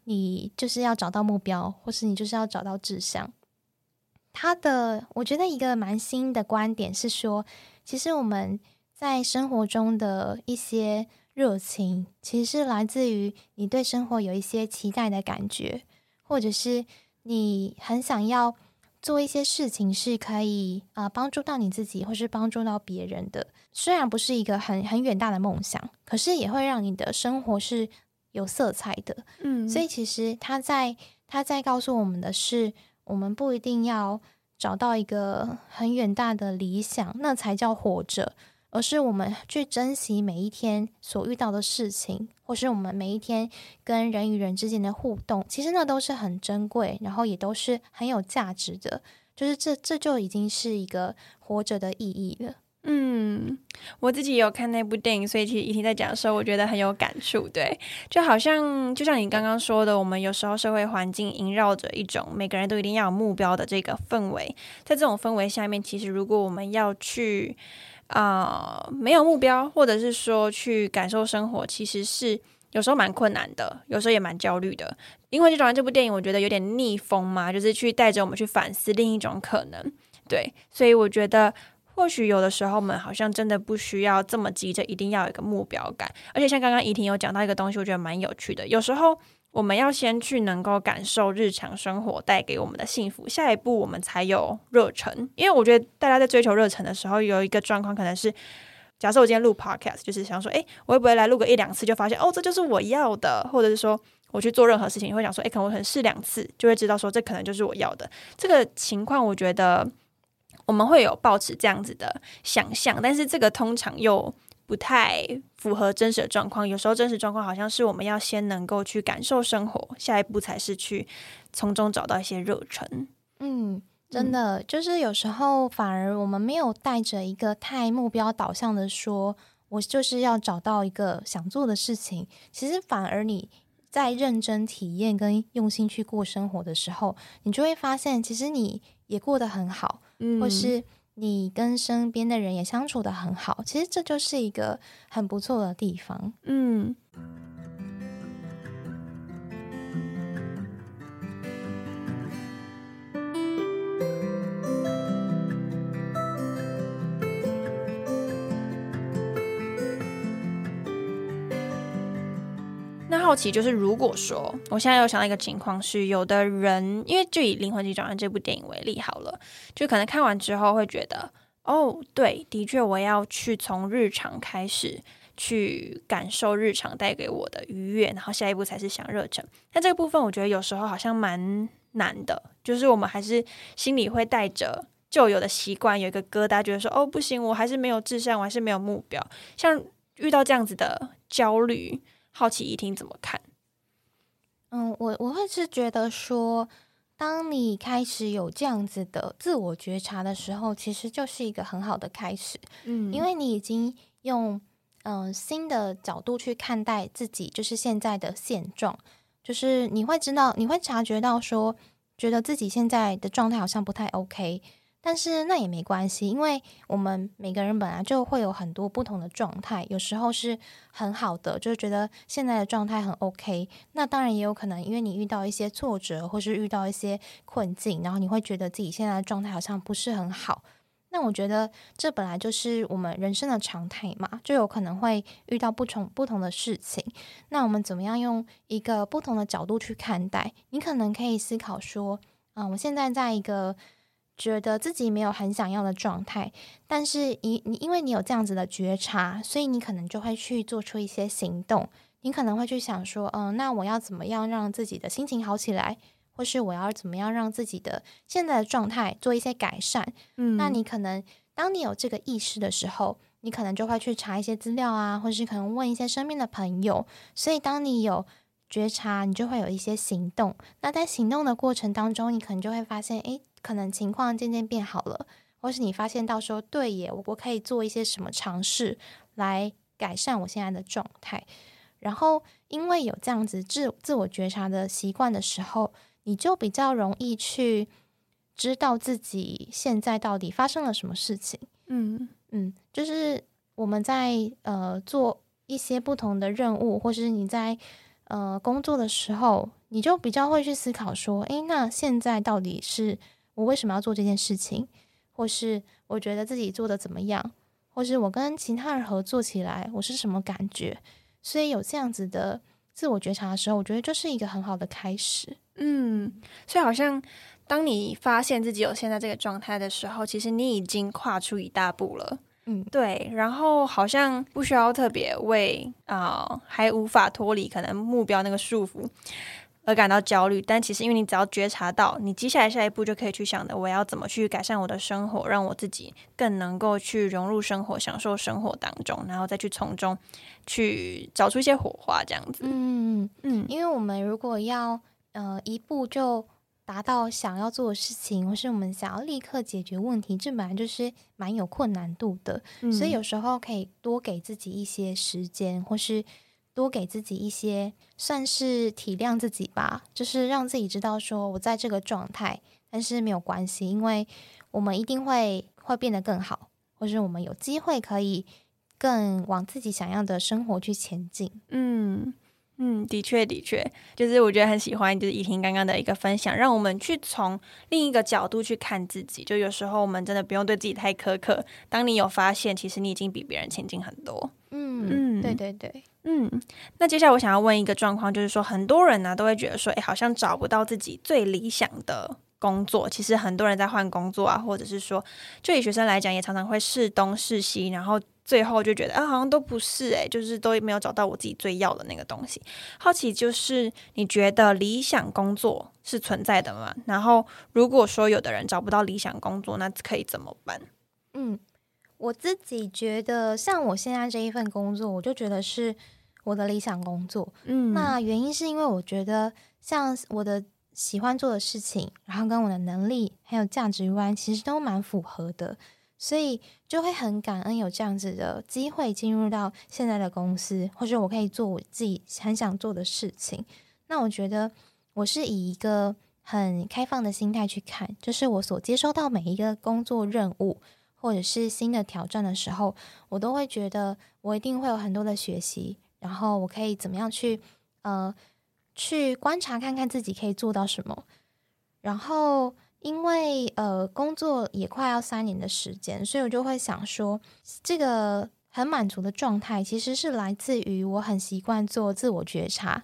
你就是要找到目标，或是你就是要找到志向。他的，我觉得一个蛮新的观点是说，其实我们在生活中的一些热情，其实是来自于你对生活有一些期待的感觉，或者是你很想要做一些事情，是可以啊帮助到你自己，或是帮助到别人的。虽然不是一个很很远大的梦想，可是也会让你的生活是。有色彩的，嗯，所以其实他在他在告诉我们的是，我们不一定要找到一个很远大的理想，那才叫活着，而是我们去珍惜每一天所遇到的事情，或是我们每一天跟人与人之间的互动，其实那都是很珍贵，然后也都是很有价值的，就是这这就已经是一个活着的意义了。嗯，我自己有看那部电影，所以其实一听在讲的时候，我觉得很有感触。对，就好像就像你刚刚说的，我们有时候社会环境萦绕着一种每个人都一定要有目标的这个氛围，在这种氛围下面，其实如果我们要去啊没有目标，或者是说去感受生活，其实是有时候蛮困难的，有时候也蛮焦虑的。因为就讲这部电影，我觉得有点逆风嘛，就是去带着我们去反思另一种可能。对，所以我觉得。或许有的时候我们好像真的不需要这么急着一定要有一个目标感，而且像刚刚怡婷有讲到一个东西，我觉得蛮有趣的。有时候我们要先去能够感受日常生活带给我们的幸福，下一步我们才有热忱。因为我觉得大家在追求热忱的时候，有一个状况可能是，假设我今天录 podcast，就是想说，哎，我会不会来录个一两次就发现，哦，这就是我要的，或者是说。我去做任何事情，你会想说，哎，可能我可能试两次，就会知道说这可能就是我要的。这个情况，我觉得我们会有抱持这样子的想象，但是这个通常又不太符合真实的状况。有时候真实状况好像是我们要先能够去感受生活，下一步才是去从中找到一些热忱。嗯，真的，就是有时候反而我们没有带着一个太目标导向的说，我就是要找到一个想做的事情，其实反而你。在认真体验跟用心去过生活的时候，你就会发现，其实你也过得很好，或是你跟身边的人也相处的很好。其实这就是一个很不错的地方。嗯。好奇就是，如果说我现在有想到一个情况是，有的人因为就以《灵魂急转弯》这部电影为例好了，就可能看完之后会觉得，哦，对，的确我要去从日常开始去感受日常带给我的愉悦，然后下一步才是想热忱。但这个部分我觉得有时候好像蛮难的，就是我们还是心里会带着旧有的习惯，有一个疙瘩，觉得说，哦，不行，我还是没有志向，我还是没有目标。像遇到这样子的焦虑。好奇一听怎么看？嗯，我我会是觉得说，当你开始有这样子的自我觉察的时候，其实就是一个很好的开始。嗯，因为你已经用嗯新的角度去看待自己，就是现在的现状，就是你会知道，你会察觉到说，觉得自己现在的状态好像不太 OK。但是那也没关系，因为我们每个人本来就会有很多不同的状态，有时候是很好的，就是觉得现在的状态很 OK。那当然也有可能，因为你遇到一些挫折，或是遇到一些困境，然后你会觉得自己现在的状态好像不是很好。那我觉得这本来就是我们人生的常态嘛，就有可能会遇到不同不同的事情。那我们怎么样用一个不同的角度去看待？你可能可以思考说，嗯，我现在在一个。觉得自己没有很想要的状态，但是你你因为你有这样子的觉察，所以你可能就会去做出一些行动。你可能会去想说，嗯，那我要怎么样让自己的心情好起来，或是我要怎么样让自己的现在的状态做一些改善？嗯，那你可能当你有这个意识的时候，你可能就会去查一些资料啊，或是可能问一些身边的朋友。所以当你有觉察，你就会有一些行动。那在行动的过程当中，你可能就会发现，诶，可能情况渐渐变好了，或是你发现到说，对耶，我我可以做一些什么尝试来改善我现在的状态。然后，因为有这样子自自我觉察的习惯的时候，你就比较容易去知道自己现在到底发生了什么事情。嗯嗯，就是我们在呃做一些不同的任务，或是你在。呃，工作的时候，你就比较会去思考说，诶，那现在到底是我为什么要做这件事情，或是我觉得自己做的怎么样，或是我跟其他人合作起来，我是什么感觉？所以有这样子的自我觉察的时候，我觉得就是一个很好的开始。嗯，所以好像当你发现自己有现在这个状态的时候，其实你已经跨出一大步了。嗯，对，然后好像不需要特别为啊，还无法脱离可能目标那个束缚而感到焦虑。但其实，因为你只要觉察到，你接下来下一步就可以去想的，我要怎么去改善我的生活，让我自己更能够去融入生活，享受生活当中，然后再去从中去找出一些火花，这样子。嗯嗯，因为我们如果要呃一步就。达到想要做的事情，或是我们想要立刻解决问题，这本来就是蛮有困难度的。所以有时候可以多给自己一些时间，或是多给自己一些，算是体谅自己吧。就是让自己知道，说我在这个状态，但是没有关系，因为我们一定会会变得更好，或是我们有机会可以更往自己想要的生活去前进。嗯。嗯，的确，的确，就是我觉得很喜欢，就是怡婷刚刚的一个分享，让我们去从另一个角度去看自己。就有时候我们真的不用对自己太苛刻。当你有发现，其实你已经比别人前进很多。嗯嗯，对对对，嗯。那接下来我想要问一个状况，就是说很多人呢都会觉得说，哎，好像找不到自己最理想的工作。其实很多人在换工作啊，或者是说，就以学生来讲，也常常会试东试西，然后。最后就觉得啊，好像都不是诶，就是都没有找到我自己最要的那个东西。好奇就是你觉得理想工作是存在的吗？然后如果说有的人找不到理想工作，那可以怎么办？嗯，我自己觉得像我现在这一份工作，我就觉得是我的理想工作。嗯，那原因是因为我觉得像我的喜欢做的事情，然后跟我的能力还有价值观，其实都蛮符合的。所以就会很感恩有这样子的机会进入到现在的公司，或者我可以做我自己很想做的事情。那我觉得我是以一个很开放的心态去看，就是我所接收到每一个工作任务或者是新的挑战的时候，我都会觉得我一定会有很多的学习，然后我可以怎么样去呃去观察看看自己可以做到什么，然后。因为呃，工作也快要三年的时间，所以我就会想说，这个很满足的状态，其实是来自于我很习惯做自我觉察，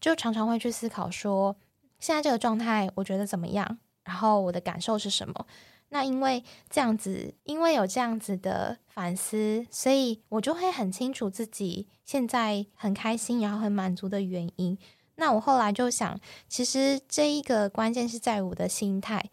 就常常会去思考说，现在这个状态我觉得怎么样，然后我的感受是什么。那因为这样子，因为有这样子的反思，所以我就会很清楚自己现在很开心，然后很满足的原因。那我后来就想，其实这一个关键是在我的心态。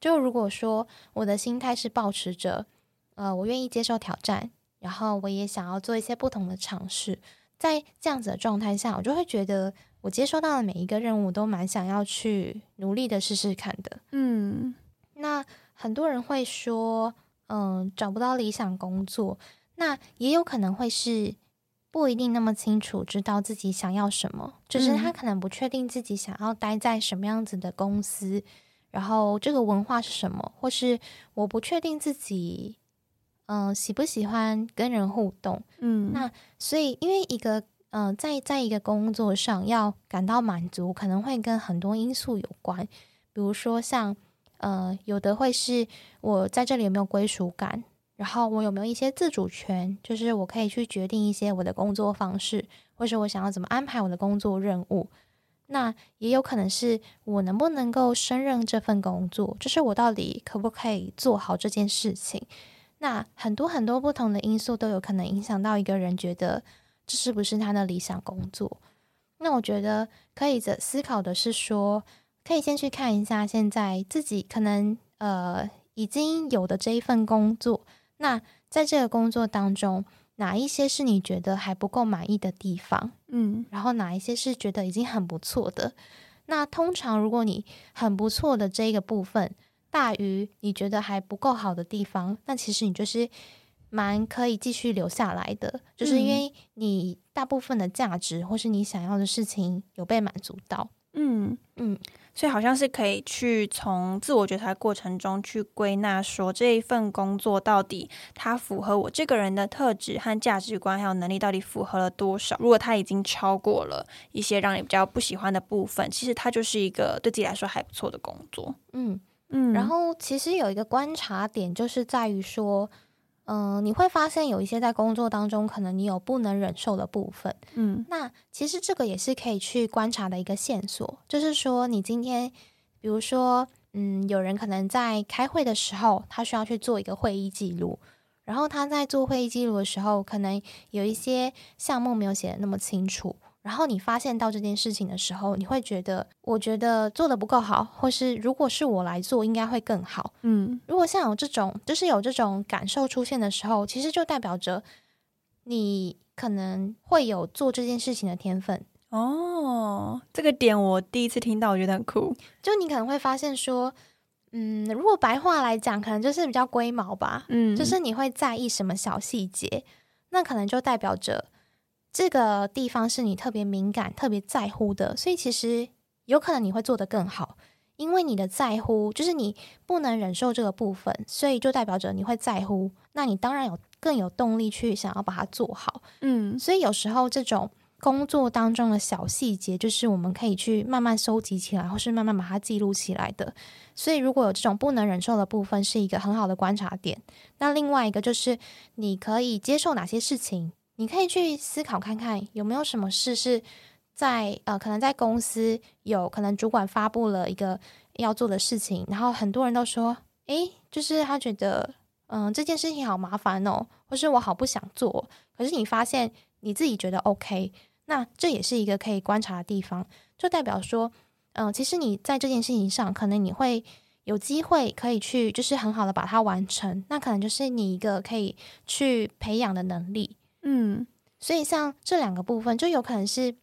就如果说我的心态是保持着，呃，我愿意接受挑战，然后我也想要做一些不同的尝试，在这样子的状态下，我就会觉得我接收到的每一个任务都蛮想要去努力的试试看的。嗯，那很多人会说，嗯，找不到理想工作，那也有可能会是。不一定那么清楚知道自己想要什么，就是他可能不确定自己想要待在什么样子的公司，然后这个文化是什么，或是我不确定自己，嗯，喜不喜欢跟人互动，嗯，那所以因为一个，嗯，在在一个工作上要感到满足，可能会跟很多因素有关，比如说像，呃，有的会是我在这里有没有归属感。然后我有没有一些自主权，就是我可以去决定一些我的工作方式，或者我想要怎么安排我的工作任务。那也有可能是我能不能够胜任这份工作，就是我到底可不可以做好这件事情。那很多很多不同的因素都有可能影响到一个人觉得这是不是他的理想工作。那我觉得可以的思考的是说，可以先去看一下现在自己可能呃已经有的这一份工作。那在这个工作当中，哪一些是你觉得还不够满意的地方？嗯，然后哪一些是觉得已经很不错的？那通常如果你很不错的这个部分大于你觉得还不够好的地方，那其实你就是蛮可以继续留下来的，就是因为你大部分的价值或是你想要的事情有被满足到。嗯嗯。所以好像是可以去从自我觉察过程中去归纳，说这一份工作到底它符合我这个人的特质和价值观，还有能力到底符合了多少？如果它已经超过了一些让你比较不喜欢的部分，其实它就是一个对自己来说还不错的工作。嗯嗯。然后其实有一个观察点，就是在于说。嗯，你会发现有一些在工作当中，可能你有不能忍受的部分。嗯，那其实这个也是可以去观察的一个线索，就是说你今天，比如说，嗯，有人可能在开会的时候，他需要去做一个会议记录，然后他在做会议记录的时候，可能有一些项目没有写的那么清楚。然后你发现到这件事情的时候，你会觉得，我觉得做的不够好，或是如果是我来做，应该会更好。嗯，如果像有这种，就是有这种感受出现的时候，其实就代表着你可能会有做这件事情的天分。哦，这个点我第一次听到，我觉得很酷。就你可能会发现说，嗯，如果白话来讲，可能就是比较龟毛吧。嗯，就是你会在意什么小细节，那可能就代表着。这个地方是你特别敏感、特别在乎的，所以其实有可能你会做得更好，因为你的在乎就是你不能忍受这个部分，所以就代表着你会在乎，那你当然有更有动力去想要把它做好。嗯，所以有时候这种工作当中的小细节，就是我们可以去慢慢收集起来，或是慢慢把它记录起来的。所以，如果有这种不能忍受的部分，是一个很好的观察点。那另外一个就是，你可以接受哪些事情？你可以去思考看看，有没有什么事是在呃，可能在公司有可能主管发布了一个要做的事情，然后很多人都说，诶，就是他觉得，嗯，这件事情好麻烦哦，或是我好不想做。可是你发现你自己觉得 OK。那这也是一个可以观察的地方，就代表说，嗯，其实你在这件事情上，可能你会有机会可以去，就是很好的把它完成。那可能就是你一个可以去培养的能力，嗯。所以像这两个部分，就有可能是，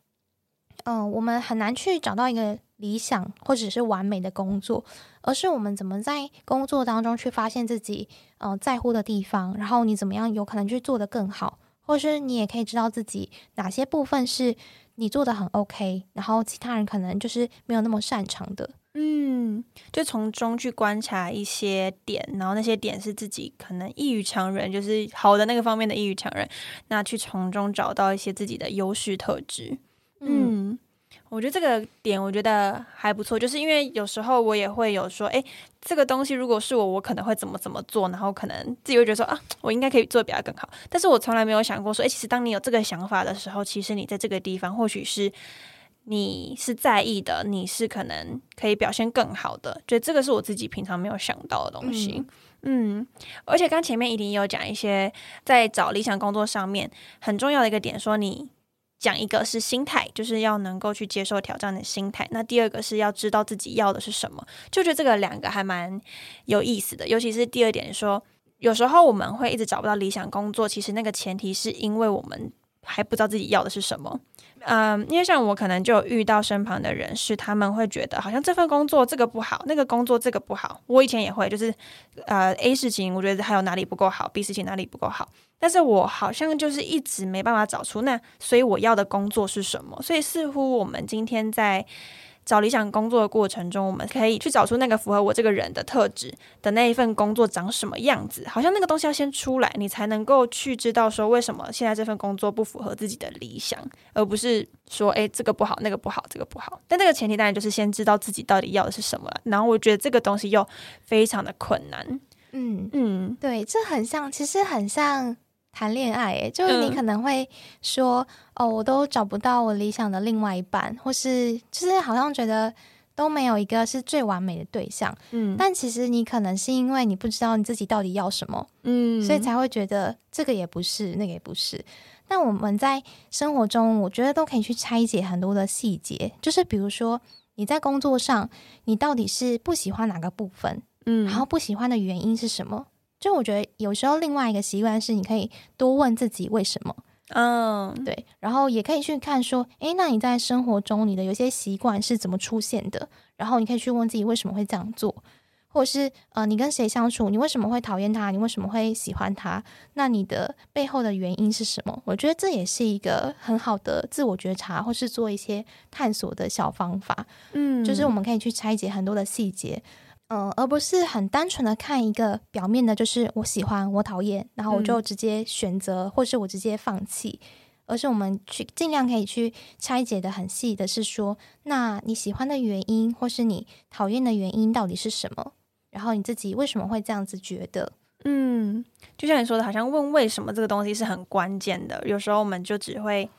嗯，我们很难去找到一个理想或者是完美的工作，而是我们怎么在工作当中去发现自己，嗯，在乎的地方，然后你怎么样有可能去做得更好。或是你也可以知道自己哪些部分是你做的很 OK，然后其他人可能就是没有那么擅长的。嗯，就从中去观察一些点，然后那些点是自己可能异于常人，就是好的那个方面的异于常人，那去从中找到一些自己的优势特质。嗯。我觉得这个点我觉得还不错，就是因为有时候我也会有说，哎，这个东西如果是我，我可能会怎么怎么做，然后可能自己会觉得说啊，我应该可以做比他更好。但是我从来没有想过说，哎，其实当你有这个想法的时候，其实你在这个地方或许是你是在意的，你是可能可以表现更好的。觉得这个是我自己平常没有想到的东西。嗯，而且刚前面一定有讲一些在找理想工作上面很重要的一个点，说你。讲一个是心态，就是要能够去接受挑战的心态。那第二个是要知道自己要的是什么，就觉得这个两个还蛮有意思的。尤其是第二点，说有时候我们会一直找不到理想工作，其实那个前提是因为我们还不知道自己要的是什么。嗯，因为像我可能就遇到身旁的人是，他们会觉得好像这份工作这个不好，那个工作这个不好。我以前也会，就是呃 A 事情，我觉得还有哪里不够好，B 事情哪里不够好。但是我好像就是一直没办法找出那，所以我要的工作是什么？所以似乎我们今天在。找理想工作的过程中，我们可以去找出那个符合我这个人的特质的那一份工作长什么样子。好像那个东西要先出来，你才能够去知道说为什么现在这份工作不符合自己的理想，而不是说诶这个不好，那个不好，这个不好。但这个前提当然就是先知道自己到底要的是什么了。然后我觉得这个东西又非常的困难。嗯嗯，对，这很像，其实很像。谈恋爱，诶，就是你可能会说，哦，我都找不到我理想的另外一半，或是就是好像觉得都没有一个是最完美的对象，嗯，但其实你可能是因为你不知道你自己到底要什么，嗯，所以才会觉得这个也不是，那个也不是。但我们在生活中，我觉得都可以去拆解很多的细节，就是比如说你在工作上，你到底是不喜欢哪个部分，嗯，然后不喜欢的原因是什么？就我觉得有时候另外一个习惯是，你可以多问自己为什么，嗯，对，然后也可以去看说，诶，那你在生活中你的有些习惯是怎么出现的？然后你可以去问自己为什么会这样做，或者是呃，你跟谁相处，你为什么会讨厌他？你为什么会喜欢他？那你的背后的原因是什么？我觉得这也是一个很好的自我觉察，或是做一些探索的小方法。嗯，就是我们可以去拆解很多的细节。嗯，而不是很单纯的看一个表面的，就是我喜欢，我讨厌，然后我就直接选择，或是我直接放弃，而是我们去尽量可以去拆解的很细的，是说，那你喜欢的原因，或是你讨厌的原因到底是什么？然后你自己为什么会这样子觉得？嗯，就像你说的，好像问为什么这个东西是很关键的，有时候我们就只会。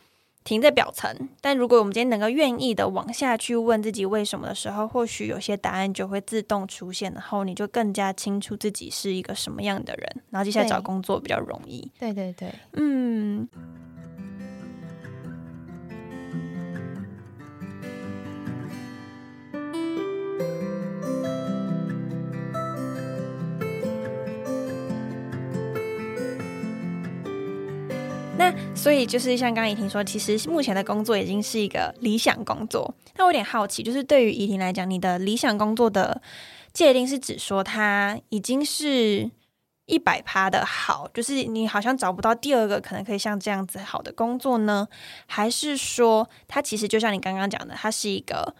停在表层，但如果我们今天能够愿意的往下去问自己为什么的时候，或许有些答案就会自动出现，然后你就更加清楚自己是一个什么样的人，然后接下来找工作比较容易。对对对，嗯。那所以就是像刚刚怡婷说，其实目前的工作已经是一个理想工作。那我有点好奇，就是对于怡婷来讲，你的理想工作的界定是指说它已经是一百趴的好，就是你好像找不到第二个可能可以像这样子好的工作呢？还是说它其实就像你刚刚讲的，它是一个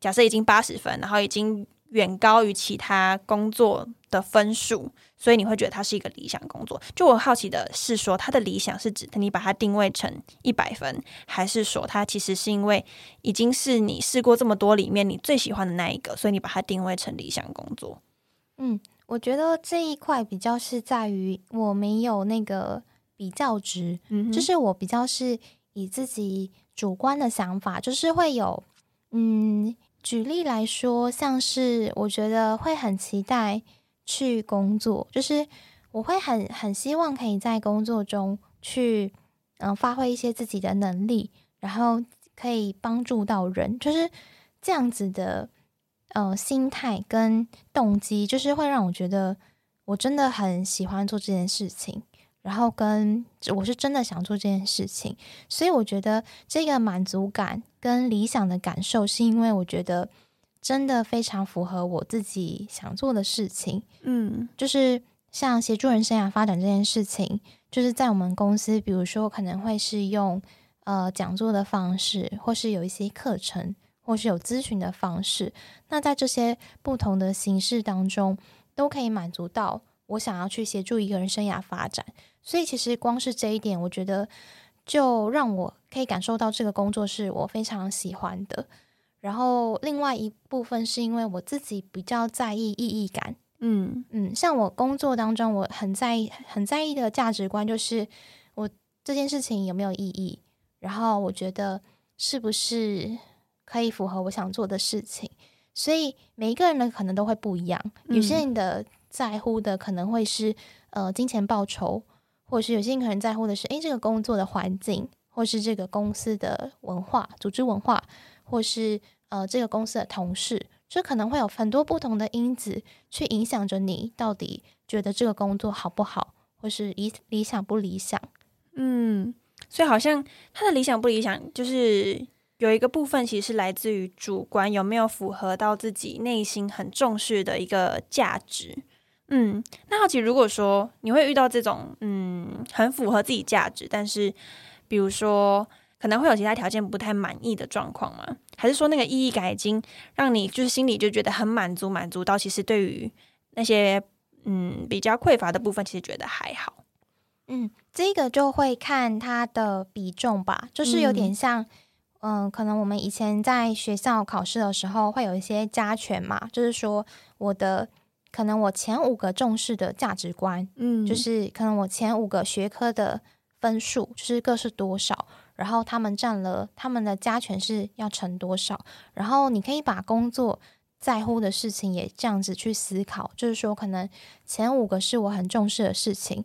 假设已经八十分，然后已经远高于其他工作的分数，所以你会觉得它是一个理想工作。就我好奇的是，说它的理想是指你把它定位成一百分，还是说它其实是因为已经是你试过这么多里面你最喜欢的那一个，所以你把它定位成理想工作？嗯，我觉得这一块比较是在于我没有那个比较值，嗯，就是我比较是以自己主观的想法，就是会有，嗯。举例来说，像是我觉得会很期待去工作，就是我会很很希望可以在工作中去嗯发挥一些自己的能力，然后可以帮助到人，就是这样子的呃心态跟动机，就是会让我觉得我真的很喜欢做这件事情。然后跟我是真的想做这件事情，所以我觉得这个满足感跟理想的感受，是因为我觉得真的非常符合我自己想做的事情。嗯，就是像协助人生涯发展这件事情，就是在我们公司，比如说可能会是用呃讲座的方式，或是有一些课程，或是有咨询的方式。那在这些不同的形式当中，都可以满足到我想要去协助一个人生涯发展。所以其实光是这一点，我觉得就让我可以感受到这个工作是我非常喜欢的。然后另外一部分是因为我自己比较在意意义感。嗯嗯，像我工作当中，我很在意很在意的价值观就是我这件事情有没有意义，然后我觉得是不是可以符合我想做的事情。所以每一个人的可能都会不一样，有些人的在乎的可能会是呃金钱报酬。或是有些人可能在乎的是，诶，这个工作的环境，或是这个公司的文化、组织文化，或是呃这个公司的同事，这可能会有很多不同的因子去影响着你到底觉得这个工作好不好，或是理理想不理想。嗯，所以好像他的理想不理想，就是有一个部分其实是来自于主观有没有符合到自己内心很重视的一个价值。嗯，那好奇，如果说你会遇到这种嗯很符合自己价值，但是比如说可能会有其他条件不太满意的状况吗？还是说那个意义感已经让你就是心里就觉得很满足，满足到其实对于那些嗯比较匮乏的部分，其实觉得还好。嗯，这个就会看它的比重吧，就是有点像嗯，可能我们以前在学校考试的时候会有一些加权嘛，就是说我的。可能我前五个重视的价值观，嗯，就是可能我前五个学科的分数就是各是多少，然后他们占了他们的加权是要乘多少，然后你可以把工作在乎的事情也这样子去思考，就是说可能前五个是我很重视的事情，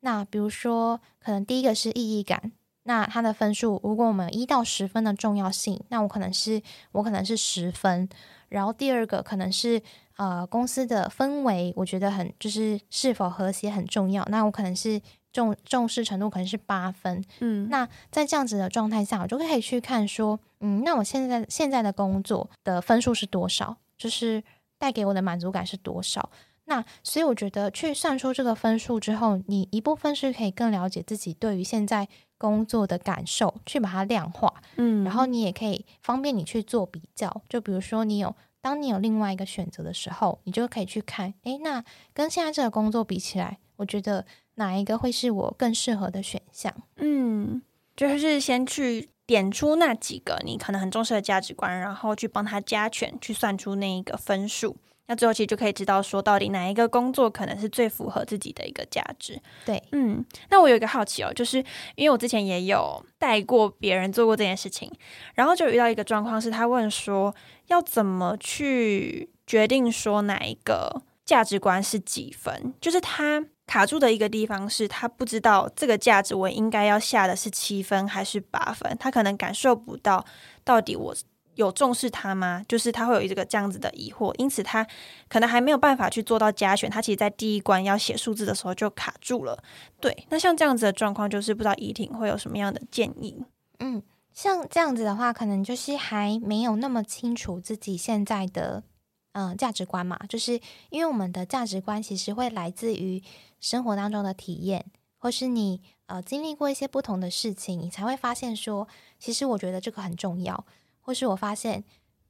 那比如说可能第一个是意义感，那它的分数如果我们一到十分的重要性，那我可能是我可能是十分，然后第二个可能是。呃，公司的氛围我觉得很，就是是否和谐很重要。那我可能是重重视程度可能是八分，嗯，那在这样子的状态下，我就可以去看说，嗯，那我现在现在的工作的分数是多少？就是带给我的满足感是多少？那所以我觉得去算出这个分数之后，你一部分是可以更了解自己对于现在工作的感受，去把它量化，嗯，然后你也可以方便你去做比较，就比如说你有。当你有另外一个选择的时候，你就可以去看，诶，那跟现在这个工作比起来，我觉得哪一个会是我更适合的选项？嗯，就是先去点出那几个你可能很重视的价值观，然后去帮他加权，去算出那一个分数。那最后其实就可以知道，说到底哪一个工作可能是最符合自己的一个价值。对，嗯，那我有一个好奇哦，就是因为我之前也有带过别人做过这件事情，然后就遇到一个状况，是他问说要怎么去决定说哪一个价值观是几分，就是他卡住的一个地方是他不知道这个价值我应该要下的是七分还是八分，他可能感受不到到底我。有重视他吗？就是他会有这个这样子的疑惑，因此他可能还没有办法去做到加选。他其实，在第一关要写数字的时候就卡住了。对，那像这样子的状况，就是不知道怡婷会有什么样的建议？嗯，像这样子的话，可能就是还没有那么清楚自己现在的嗯价值观嘛。就是因为我们的价值观其实会来自于生活当中的体验，或是你呃经历过一些不同的事情，你才会发现说，其实我觉得这个很重要。或是我发现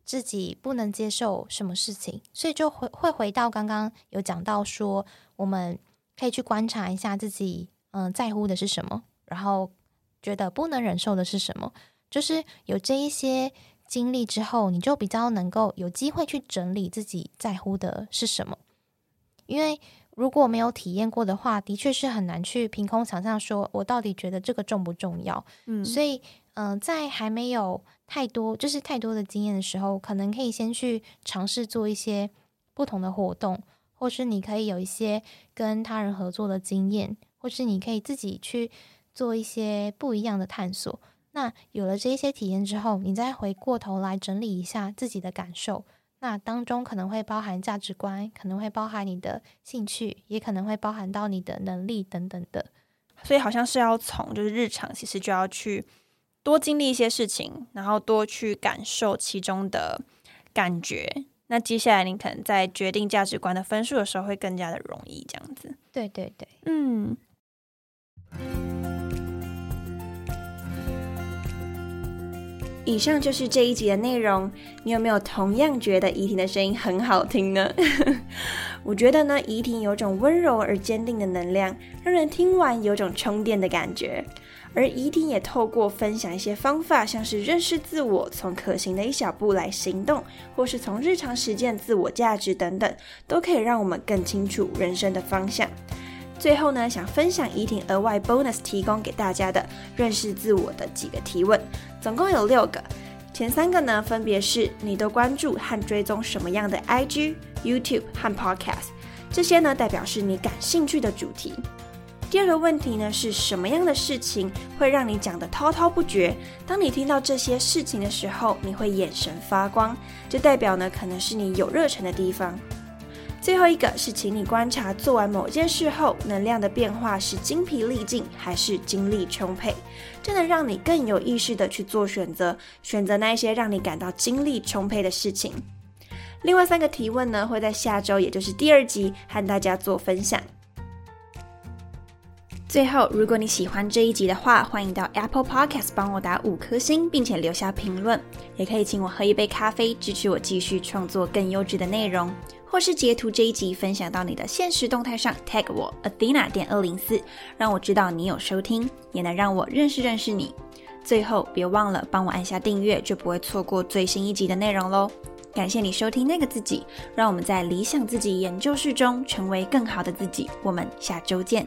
自己不能接受什么事情，所以就会会回到刚刚有讲到说，我们可以去观察一下自己，嗯，在乎的是什么，然后觉得不能忍受的是什么，就是有这一些经历之后，你就比较能够有机会去整理自己在乎的是什么，因为如果没有体验过的话，的确是很难去凭空想象说我到底觉得这个重不重要，嗯，所以。嗯，在还没有太多就是太多的经验的时候，可能可以先去尝试做一些不同的活动，或是你可以有一些跟他人合作的经验，或是你可以自己去做一些不一样的探索。那有了这些体验之后，你再回过头来整理一下自己的感受，那当中可能会包含价值观，可能会包含你的兴趣，也可能会包含到你的能力等等的。所以好像是要从就是日常，其实就要去。多经历一些事情，然后多去感受其中的感觉。那接下来你可能在决定价值观的分数的时候，会更加的容易。这样子，对对对，嗯。以上就是这一集的内容。你有没有同样觉得怡婷的声音很好听呢？我觉得呢，怡婷有种温柔而坚定的能量，让人听完有种充电的感觉。而怡婷也透过分享一些方法，像是认识自我，从可行的一小步来行动，或是从日常实践自我价值等等，都可以让我们更清楚人生的方向。最后呢，想分享怡婷额外 bonus 提供给大家的认识自我的几个提问，总共有六个。前三个呢，分别是你都关注和追踪什么样的 IG、YouTube 和 Podcast，这些呢代表是你感兴趣的主题。第二个问题呢，是什么样的事情会让你讲得滔滔不绝？当你听到这些事情的时候，你会眼神发光，这代表呢，可能是你有热忱的地方。最后一个是，请你观察做完某件事后，能量的变化是精疲力尽还是精力充沛，这能让你更有意识的去做选择，选择那一些让你感到精力充沛的事情。另外三个提问呢，会在下周，也就是第二集，和大家做分享。最后，如果你喜欢这一集的话，欢迎到 Apple Podcast 帮我打五颗星，并且留下评论。也可以请我喝一杯咖啡，支持我继续创作更优质的内容，或是截图这一集分享到你的现实动态上，tag 我 Athena 点二零四，让我知道你有收听，也能让我认识认识你。最后，别忘了帮我按下订阅，就不会错过最新一集的内容喽。感谢你收听那个自己，让我们在理想自己研究室中成为更好的自己。我们下周见。